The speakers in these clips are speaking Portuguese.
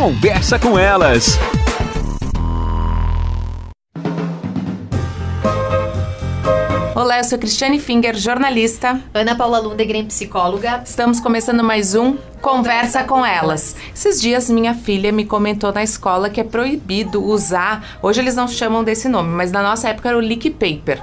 Conversa com elas. Olá, eu sou Cristiane Finger, jornalista. Ana Paula Lundegren, psicóloga. Estamos começando mais um Conversa com Elas. Esses dias minha filha me comentou na escola que é proibido usar, hoje eles não chamam desse nome, mas na nossa época era o leak paper.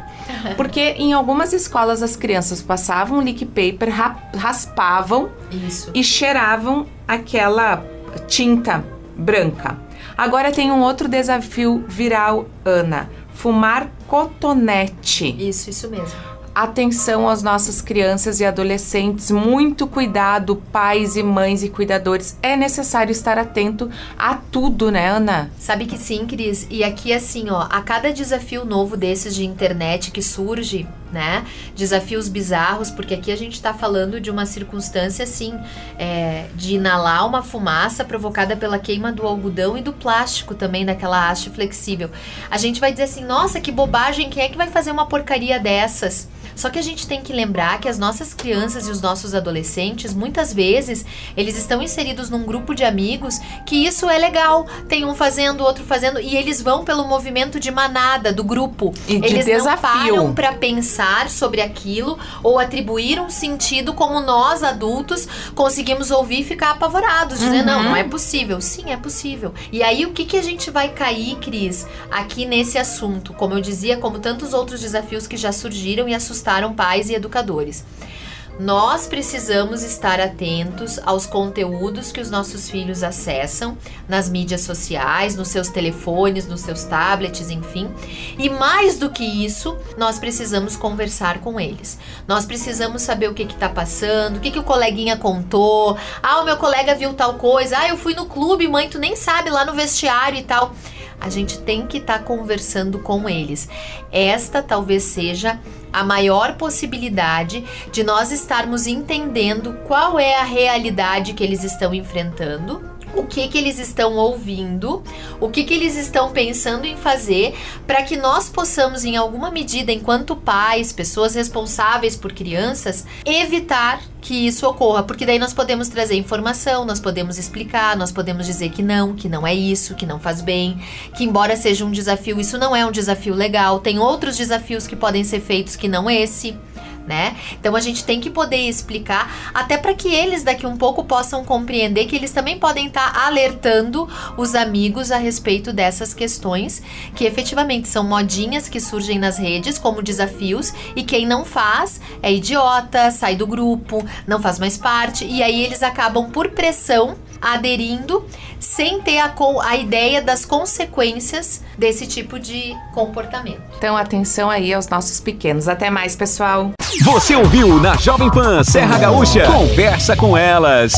Porque em algumas escolas as crianças passavam leak paper, raspavam Isso. e cheiravam aquela tinta branca. Agora tem um outro desafio viral, Ana. Fumar cotonete. Isso, isso mesmo. Atenção às nossas crianças e adolescentes, muito cuidado, pais e mães e cuidadores. É necessário estar atento a tudo, né, Ana? Sabe que sim, Cris. E aqui, assim, ó, a cada desafio novo desses de internet que surge, né? Desafios bizarros, porque aqui a gente tá falando de uma circunstância, assim, é, de inalar uma fumaça provocada pela queima do algodão e do plástico também, daquela haste flexível. A gente vai dizer assim, nossa, que bobagem, quem é que vai fazer uma porcaria dessas? Só que a gente tem que lembrar que as nossas crianças e os nossos adolescentes, muitas vezes, eles estão inseridos num grupo de amigos que isso é legal. Tem um fazendo, outro fazendo, e eles vão pelo movimento de manada do grupo. E de eles desafio. não param para pensar sobre aquilo ou atribuir um sentido como nós adultos conseguimos ouvir e ficar apavorados, dizer Uhum. não, não é possível. Sim, é possível. E aí o que que a gente vai cair, Cris, aqui nesse assunto? Como eu dizia, como tantos outros desafios que já surgiram e assustaram pais e educadores. Nós precisamos estar atentos aos conteúdos que os nossos filhos acessam nas mídias sociais, nos seus telefones, nos seus tablets, enfim. E mais do que isso, nós precisamos conversar com eles. Nós precisamos saber o que está passando, o que, que o coleguinha contou. Ah, o meu colega viu tal coisa. Ah, eu fui no clube, mãe, tu nem sabe, lá no vestiário e tal. A gente tem que estar conversando com eles. Esta talvez seja a maior possibilidade de nós estarmos entendendo qual é a realidade que eles estão enfrentando, o que que eles estão ouvindo, o que que eles estão pensando em fazer, para que nós possamos, em alguma medida, enquanto pais, pessoas responsáveis por crianças, evitar que isso ocorra, porque daí nós podemos trazer informação, nós podemos explicar, nós podemos dizer que não, que não é isso, que não faz bem, que embora seja um desafio, isso não é um desafio legal, tem outros desafios que podem ser feitos que não esse. Né? Então a gente tem que poder explicar, até para que eles daqui um pouco possam compreender que eles também podem estar tá alertando os amigos a respeito dessas questões, que efetivamente são modinhas que surgem nas redes como desafios, e quem não faz é idiota, sai do grupo, não faz mais parte, e aí eles acabam por pressão aderindo sem ter a, a ideia das consequências desse tipo de comportamento. Então, atenção aí aos nossos pequenos. Até mais, pessoal. Você ouviu na Jovem Pan Serra Gaúcha? Conversa com elas.